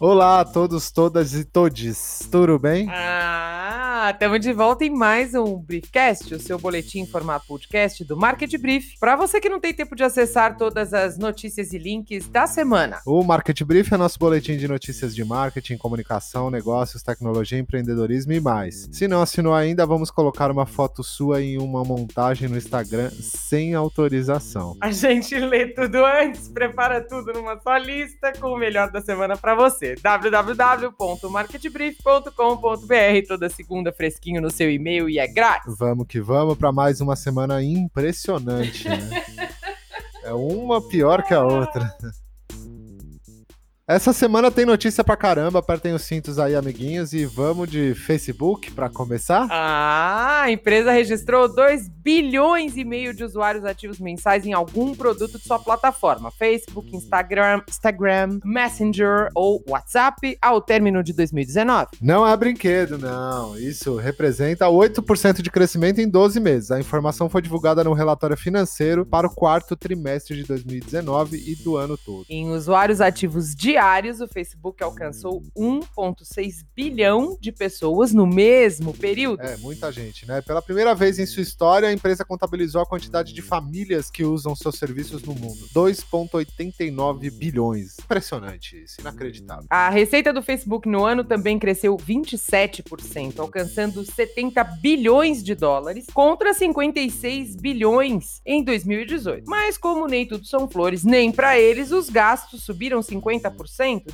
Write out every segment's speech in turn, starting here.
Olá a todos, todas e todes, tudo bem? Ah, estamos de volta em mais um Briefcast, o seu boletim em formato podcast do Market Brief. Para você que não tem tempo de acessar todas as notícias e links da semana. O Market Brief é nosso boletim de notícias de marketing, comunicação, negócios, tecnologia, empreendedorismo e mais. Se não assinou ainda, vamos colocar uma foto sua em uma montagem no Instagram sem autorização. A gente lê tudo antes, prepara tudo numa só lista com o melhor da semana para você www.marketbrief.com.br toda segunda fresquinho no seu e-mail e é grátis. Vamos que vamos para mais uma semana impressionante, né? é uma pior que a outra. Essa semana tem notícia pra caramba, apertem os cintos aí, amiguinhos, e vamos de Facebook para começar? Ah, a empresa registrou 2 bilhões e meio de usuários ativos mensais em algum produto de sua plataforma, Facebook, Instagram, Instagram, Messenger ou WhatsApp, ao término de 2019. Não é brinquedo, não. Isso representa 8% de crescimento em 12 meses. A informação foi divulgada no relatório financeiro para o quarto trimestre de 2019 e do ano todo. Em usuários ativos de diários, o Facebook alcançou 1,6 bilhão de pessoas no mesmo período. É, muita gente, né? Pela primeira vez em sua história, a empresa contabilizou a quantidade de famílias que usam seus serviços no mundo: 2,89 bilhões. Impressionante isso, inacreditável. A receita do Facebook no ano também cresceu 27%, alcançando 70 bilhões de dólares contra 56 bilhões em 2018. Mas como nem tudo são flores, nem para eles os gastos subiram 50%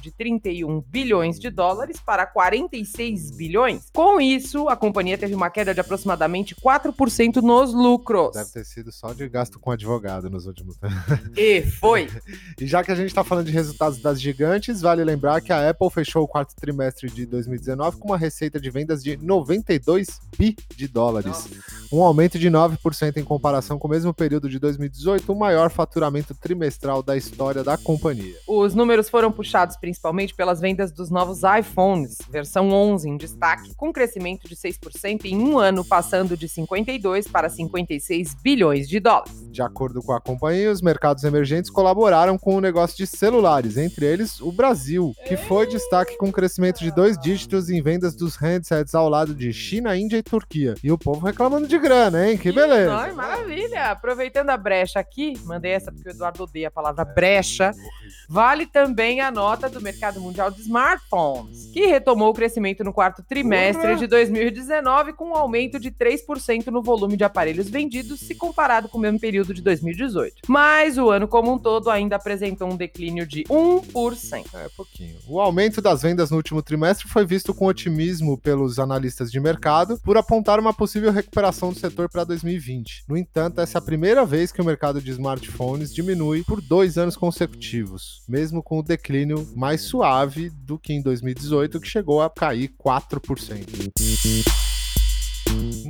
de 31 bilhões de dólares para 46 bilhões. Com isso, a companhia teve uma queda de aproximadamente 4% nos lucros. Deve ter sido só de gasto com advogado nos últimos tempos. E foi. e já que a gente está falando de resultados das gigantes, vale lembrar que a Apple fechou o quarto trimestre de 2019 com uma receita de vendas de 92 bi de dólares. Um aumento de 9% em comparação com o mesmo período de 2018, o maior faturamento trimestral da história da companhia. Os números foram puxados principalmente pelas vendas dos novos iPhones, versão 11 em destaque, com crescimento de 6% em um ano, passando de 52 para 56 bilhões de dólares. De acordo com a companhia, os mercados emergentes colaboraram com o negócio de celulares, entre eles o Brasil, que foi destaque com crescimento de dois dígitos em vendas dos handsets ao lado de China, Índia e Turquia. E o povo reclamando de grana, hein? Que beleza! Ai, maravilha! Aproveitando a brecha aqui, mandei essa porque o Eduardo odeia a palavra brecha. Vale também a nota do mercado mundial de smartphones, que retomou o crescimento no quarto trimestre de 2019 com um aumento de 3% no volume de aparelhos vendidos se comparado com o mesmo período de 2018. Mas o ano como um todo ainda apresentou um declínio de 1%. É, pouquinho. O aumento das vendas no último trimestre foi visto com otimismo pelos analistas de mercado por apontar uma possível recuperação do setor para 2020. No entanto, essa é a primeira vez que o mercado de smartphones diminui por dois anos consecutivos, mesmo com o declínio declínio mais suave do que em 2018, que chegou a cair 4%.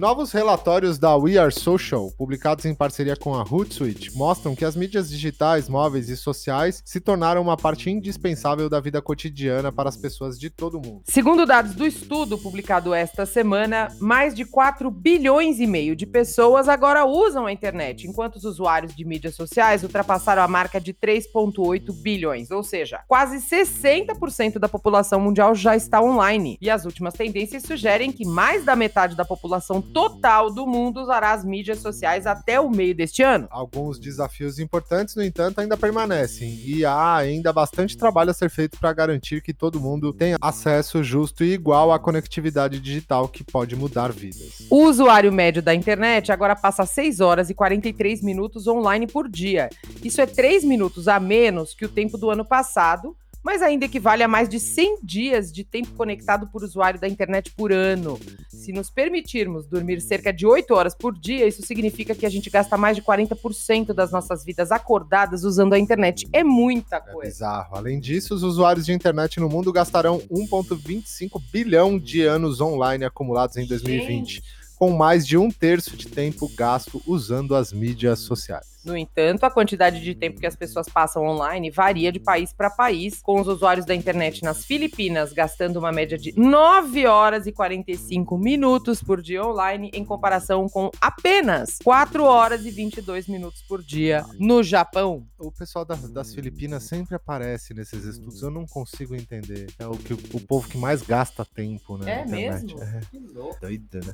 Novos relatórios da We Are Social, publicados em parceria com a Hootsuite, mostram que as mídias digitais, móveis e sociais se tornaram uma parte indispensável da vida cotidiana para as pessoas de todo o mundo. Segundo dados do estudo publicado esta semana, mais de 4 bilhões e meio de pessoas agora usam a internet, enquanto os usuários de mídias sociais ultrapassaram a marca de 3,8 bilhões, ou seja, quase 60% da população mundial já está online. E as últimas tendências sugerem que mais da metade da população total do mundo usará as mídias sociais até o meio deste ano. Alguns desafios importantes, no entanto, ainda permanecem e há ainda bastante trabalho a ser feito para garantir que todo mundo tenha acesso justo e igual à conectividade digital que pode mudar vidas. O usuário médio da internet agora passa 6 horas e 43 minutos online por dia. Isso é 3 minutos a menos que o tempo do ano passado mas ainda equivale a mais de 100 dias de tempo conectado por usuário da internet por ano. Se nos permitirmos dormir cerca de 8 horas por dia, isso significa que a gente gasta mais de 40% das nossas vidas acordadas usando a internet. É muita é coisa. É bizarro. Além disso, os usuários de internet no mundo gastarão 1,25 bilhão de anos online acumulados em 2020, gente. com mais de um terço de tempo gasto usando as mídias sociais. No entanto, a quantidade de tempo que as pessoas passam online varia de país para país, com os usuários da internet nas Filipinas gastando uma média de 9 horas e 45 minutos por dia online, em comparação com apenas 4 horas e 22 minutos por dia no Japão. O pessoal das, das Filipinas sempre aparece nesses estudos, eu não consigo entender. É o, que, o povo que mais gasta tempo, né? É mesmo? É. Que louco. Doida, né?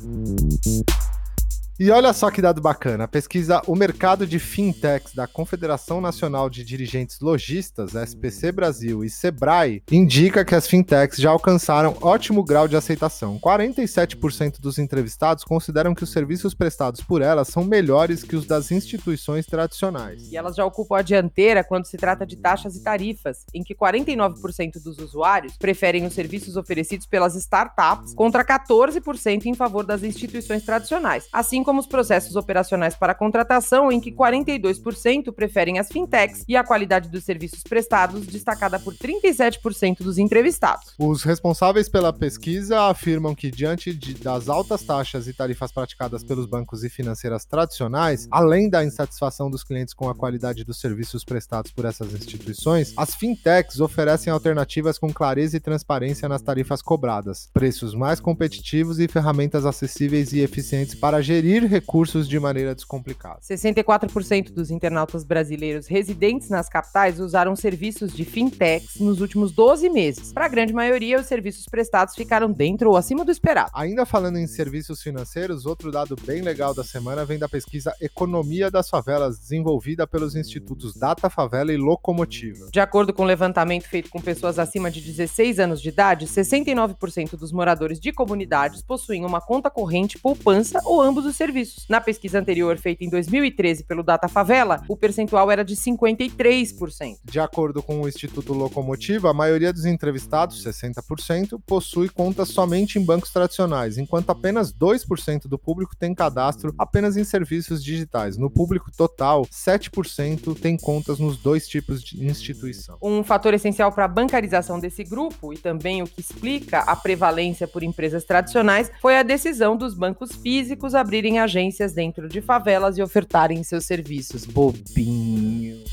E olha só que dado bacana, a pesquisa O Mercado de Fintechs da Confederação Nacional de Dirigentes Logistas, SPC Brasil e Sebrae, indica que as fintechs já alcançaram ótimo grau de aceitação. 47% dos entrevistados consideram que os serviços prestados por elas são melhores que os das instituições tradicionais. E elas já ocupam a dianteira quando se trata de taxas e tarifas, em que 49% dos usuários preferem os serviços oferecidos pelas startups, contra 14% em favor das instituições tradicionais, assim como os processos operacionais para contratação, em que 42% preferem as fintechs e a qualidade dos serviços prestados, destacada por 37% dos entrevistados. Os responsáveis pela pesquisa afirmam que, diante de- das altas taxas e tarifas praticadas pelos bancos e financeiras tradicionais, além da insatisfação dos clientes com a qualidade dos serviços prestados por essas instituições, as fintechs oferecem alternativas com clareza e transparência nas tarifas cobradas, preços mais competitivos e ferramentas acessíveis e eficientes para gerir recursos de maneira descomplicada. 64% dos internautas brasileiros residentes nas capitais usaram serviços de fintechs nos últimos 12 meses. Para a grande maioria, os serviços prestados ficaram dentro ou acima do esperado. Ainda falando em serviços financeiros, outro dado bem legal da semana vem da pesquisa Economia das Favelas, desenvolvida pelos institutos Data Favela e Locomotiva. De acordo com o levantamento feito com pessoas acima de 16 anos de idade, 69% dos moradores de comunidades possuem uma conta corrente, poupança ou ambos os serviços. Na pesquisa anterior, feita em 2013 pelo Data Favela, o percentual era de 53%. De acordo com o Instituto Locomotiva, a maioria dos entrevistados, 60%, possui contas somente em bancos tradicionais, enquanto apenas 2% do público tem cadastro apenas em serviços digitais. No público total, 7% tem contas nos dois tipos de instituição. Um fator essencial para a bancarização desse grupo e também o que explica a prevalência por empresas tradicionais foi a decisão dos bancos físicos abrirem agências dentro de favelas e ofertarem seus serviços. Bobinho.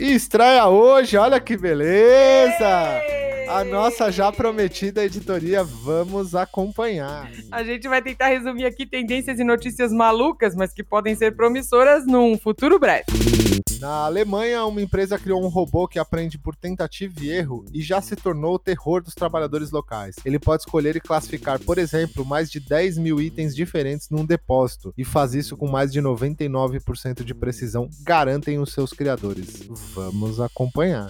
E estreia hoje, olha que beleza! A nossa já prometida editoria, vamos acompanhar. A gente vai tentar resumir aqui tendências e notícias malucas, mas que podem ser promissoras num futuro breve. Na Alemanha, uma empresa criou um robô que aprende por tentativa e erro e já se tornou o terror dos trabalhadores locais. Ele pode escolher e classificar, por exemplo, mais de 10 mil itens diferentes num depósito e faz isso com mais de 99% de precisão, garantem os seus criadores. Vamos acompanhar.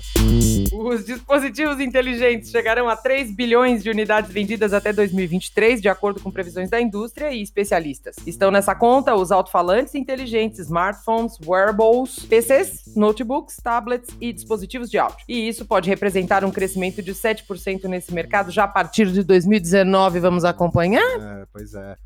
Os dispositivos inteligentes chegarão a 3 bilhões de unidades vendidas até 2023, de acordo com previsões da indústria e especialistas. Estão nessa conta os alto-falantes inteligentes, smartphones, wearables, PCs, notebooks, tablets e dispositivos de áudio. E isso pode representar um crescimento de 7% nesse mercado já a partir de 2019. Vamos acompanhar? É, pois é.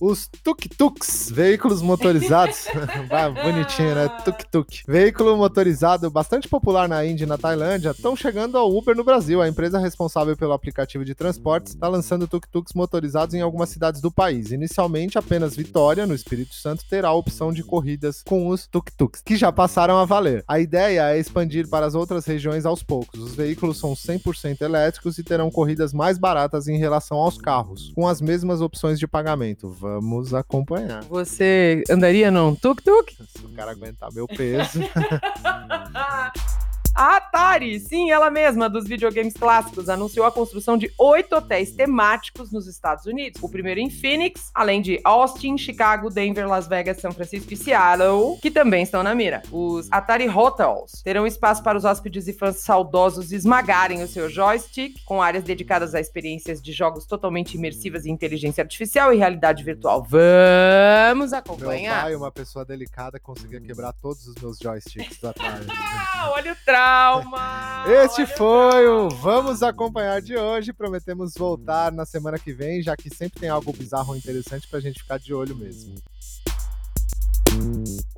Os tuk-tuks, veículos motorizados. Bonitinho, né? Tuk-tuk. Veículo motorizado bastante popular na Índia e na Tailândia estão chegando ao Uber no Brasil. A empresa responsável pelo aplicativo de transportes está lançando tuk-tuks motorizados em algumas cidades do país. Inicialmente, apenas Vitória, no Espírito Santo, terá a opção de corridas com os tuk-tuks, que já passaram a valer. A ideia é expandir para as outras regiões aos poucos. Os veículos são 100% elétricos e terão corridas mais baratas em relação aos carros, com as mesmas opções de pagamento. Vamos acompanhar. Você andaria num tuk-tuk? Se o cara aguentar meu peso. A Atari, sim, ela mesma, dos videogames clássicos, anunciou a construção de oito hotéis temáticos nos Estados Unidos. O primeiro em Phoenix, além de Austin, Chicago, Denver, Las Vegas, São Francisco e Seattle, que também estão na mira. Os Atari Hotels terão espaço para os hóspedes e fãs saudosos esmagarem o seu joystick, com áreas dedicadas a experiências de jogos totalmente imersivas em inteligência artificial e realidade virtual. Vamos Meu acompanhar. pai, uma pessoa delicada, conseguia quebrar todos os meus joysticks da tarde. Ah, olha o trauma! Este foi o. Vamos Acompanhar de hoje. Prometemos voltar na semana que vem, já que sempre tem algo bizarro ou interessante pra gente ficar de olho mesmo.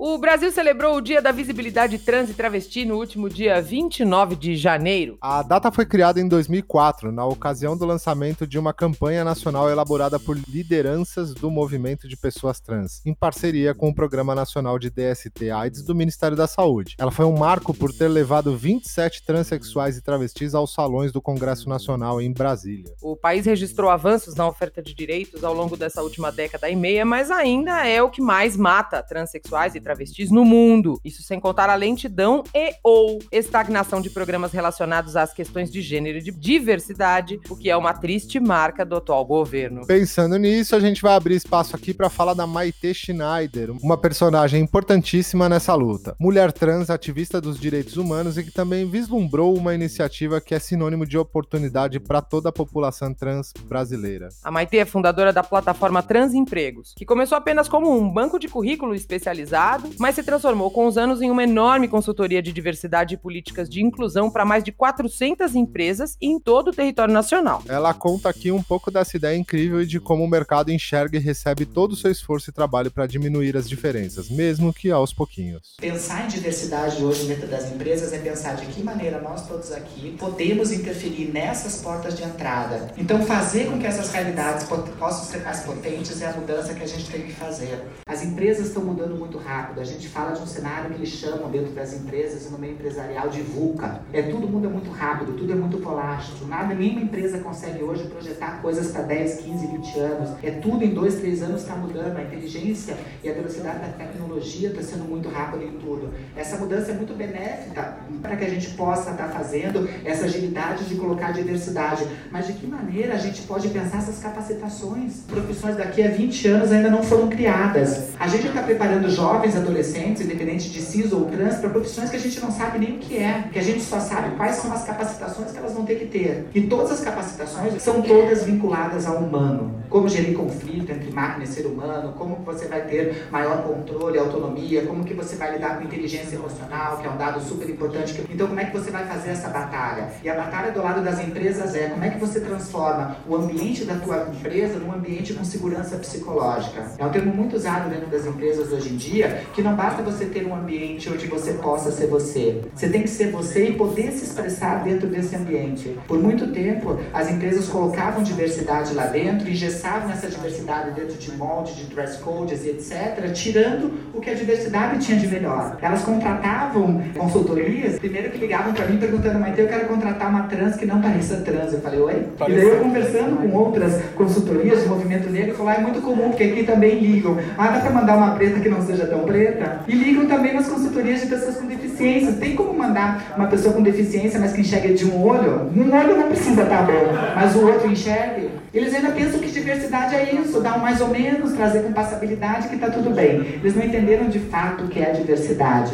O Brasil celebrou o Dia da Visibilidade Trans e Travesti no último dia 29 de janeiro. A data foi criada em 2004, na ocasião do lançamento de uma campanha nacional elaborada por lideranças do movimento de pessoas trans, em parceria com o Programa Nacional de DST AIDS do Ministério da Saúde. Ela foi um marco por ter levado 27 transexuais e travestis aos salões do Congresso Nacional em Brasília. O país registrou avanços na oferta de direitos ao longo dessa última década e meia, mas ainda é o que mais mata transexuais e travestis no mundo. Isso sem contar a lentidão e ou estagnação de programas relacionados às questões de gênero e de diversidade, o que é uma triste marca do atual governo. Pensando nisso, a gente vai abrir espaço aqui para falar da Maite Schneider, uma personagem importantíssima nessa luta. Mulher trans, ativista dos direitos humanos e que também vislumbrou uma iniciativa que é sinônimo de oportunidade para toda a população trans brasileira. A Maite é fundadora da plataforma Transempregos, que começou apenas como um banco de currículo especializado, mas se transformou com os anos em uma enorme consultoria de diversidade e políticas de inclusão para mais de 400 empresas em todo o território nacional. Ela conta aqui um pouco dessa ideia incrível e de como o mercado enxerga e recebe todo o seu esforço e trabalho para diminuir as diferenças, mesmo que aos pouquinhos. Pensar em diversidade hoje dentro das empresas é pensar de que maneira nós todos aqui podemos interferir nessas portas de entrada. Então, fazer com que essas realidades possam ser mais potentes é a mudança que a gente tem que fazer. As empresas estão mudando muito rápido. A gente fala de um cenário que eles chamam dentro das empresas e no meio empresarial de VUCA. É tudo muda muito rápido, tudo é muito volátil. Nada, nenhuma empresa consegue hoje projetar coisas para 10, 15, 20 anos. É tudo em 2, 3 anos está mudando. A inteligência e a velocidade da tecnologia está sendo muito rápida em tudo. Essa mudança é muito benéfica para que a gente possa estar tá fazendo essa agilidade de colocar diversidade. Mas de que maneira a gente pode pensar essas capacitações? Profissões daqui a 20 anos ainda não foram criadas. A gente está preparando jovens, adolescentes, independente de cis ou trans, para profissões que a gente não sabe nem o que é, que a gente só sabe quais são as capacitações que elas vão ter que ter. E todas as capacitações são todas vinculadas ao humano. Como gerir conflito entre máquina e ser humano, como você vai ter maior controle, autonomia, como que você vai lidar com inteligência emocional, que é um dado super importante. Então, como é que você vai fazer essa batalha? E a batalha do lado das empresas é como é que você transforma o ambiente da tua empresa num ambiente com segurança psicológica. É um termo muito usado dentro das empresas hoje em dia, que não basta você ter um ambiente onde você possa ser você. Você tem que ser você e poder se expressar dentro desse ambiente. Por muito tempo, as empresas colocavam diversidade lá dentro, engessavam essa diversidade dentro de molde, de dress codes e etc., tirando o que a diversidade tinha de melhor. Elas contratavam consultorias, primeiro que ligavam para mim perguntando, mas eu quero contratar uma trans que não pareça trans. Eu falei, oi? E daí eu conversando com outras consultorias de movimento negro, falou, ah, é muito comum, porque aqui também ligam. Ah, dá para mandar uma preta que não seja tão preta? E ligam também nas consultorias de pessoas com deficiência. Tem como mandar uma pessoa com deficiência, mas que enxerga de um olho? Um olho não precisa estar tá bom, mas o outro enxergue. Eles ainda pensam que diversidade é isso, dar um mais ou menos, trazer com passabilidade que está tudo bem. Eles não entenderam de fato o que é a diversidade.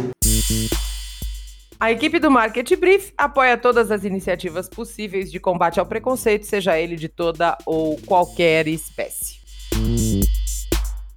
A equipe do Market Brief apoia todas as iniciativas possíveis de combate ao preconceito, seja ele de toda ou qualquer espécie.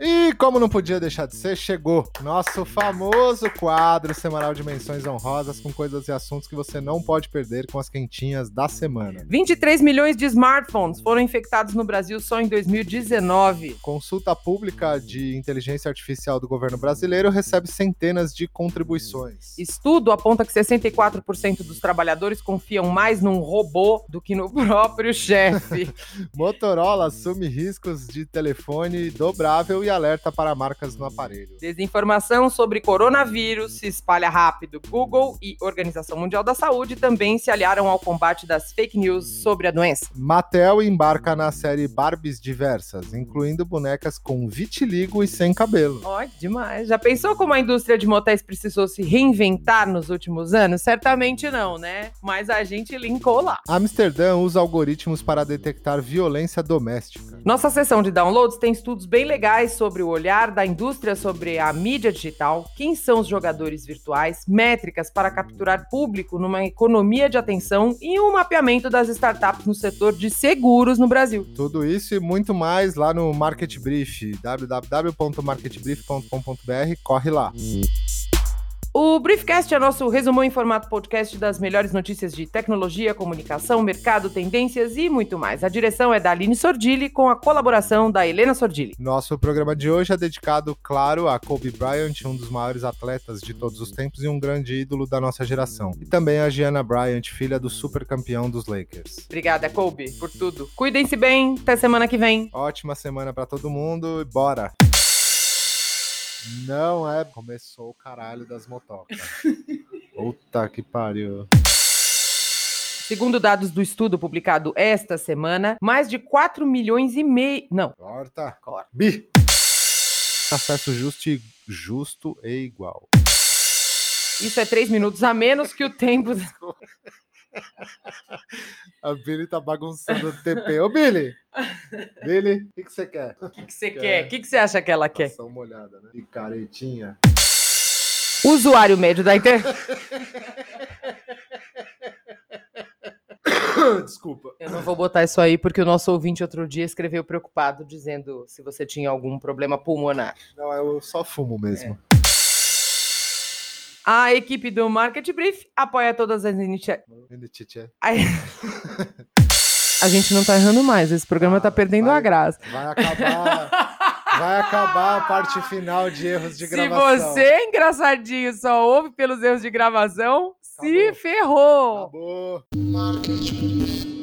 E como não podia deixar de ser, chegou nosso famoso quadro semanal de menções honrosas com coisas e assuntos que você não pode perder com as quentinhas da semana. 23 milhões de smartphones foram infectados no Brasil só em 2019. Consulta pública de inteligência artificial do governo brasileiro recebe centenas de contribuições. Estudo aponta que 64% dos trabalhadores confiam mais num robô do que no próprio chefe. Motorola assume riscos de telefone dobrável e alerta para marcas no aparelho. Desinformação sobre coronavírus se espalha rápido. Google e Organização Mundial da Saúde também se aliaram ao combate das fake news sobre a doença. Mattel embarca na série Barbies diversas, incluindo bonecas com vitiligo e sem cabelo. Ó, oh, demais. Já pensou como a indústria de motéis precisou se reinventar nos últimos anos? Certamente não, né? Mas a gente linkou lá. Amsterdã usa algoritmos para detectar violência doméstica. Nossa seção de downloads tem estudos bem legais sobre o olhar da indústria sobre a mídia digital, quem são os jogadores virtuais, métricas para capturar público numa economia de atenção e um mapeamento das startups no setor de seguros no Brasil. Tudo isso e muito mais lá no Market Brief, www.marketbrief.com.br, corre lá. O Briefcast é nosso resumão em formato podcast das melhores notícias de tecnologia, comunicação, mercado, tendências e muito mais. A direção é da Aline Sordilli, com a colaboração da Helena Sordilli. Nosso programa de hoje é dedicado, claro, a Kobe Bryant, um dos maiores atletas de todos os tempos e um grande ídolo da nossa geração. E também a Gianna Bryant, filha do super campeão dos Lakers. Obrigada, Kobe, por tudo. Cuidem-se bem, até semana que vem. Ótima semana para todo mundo e bora! Não é. Começou o caralho das motocas. Puta que pariu. Segundo dados do estudo publicado esta semana, mais de 4 milhões e meio. Não. Corta. Corta. Bi. Acesso justo e, justo e igual. Isso é três minutos a menos que o tempo. A Billy tá bagunçando o TP. Ô, Billy! Billy, o que, que você quer? O que, que você quer? O que, que você acha que ela quer? Dá uma olhada, né? Picaretinha. Usuário médio da internet. Desculpa. Eu não vou botar isso aí porque o nosso ouvinte outro dia escreveu preocupado dizendo se você tinha algum problema pulmonar. Não, eu só fumo mesmo. É. A equipe do Market Brief apoia todas as iniciativas. A gente não tá errando mais, esse programa ah, tá perdendo vai, a graça. Vai acabar. Vai acabar a parte final de erros de gravação. Se você, engraçadinho, só ouve pelos erros de gravação, Acabou. se ferrou. Acabou. Market Brief.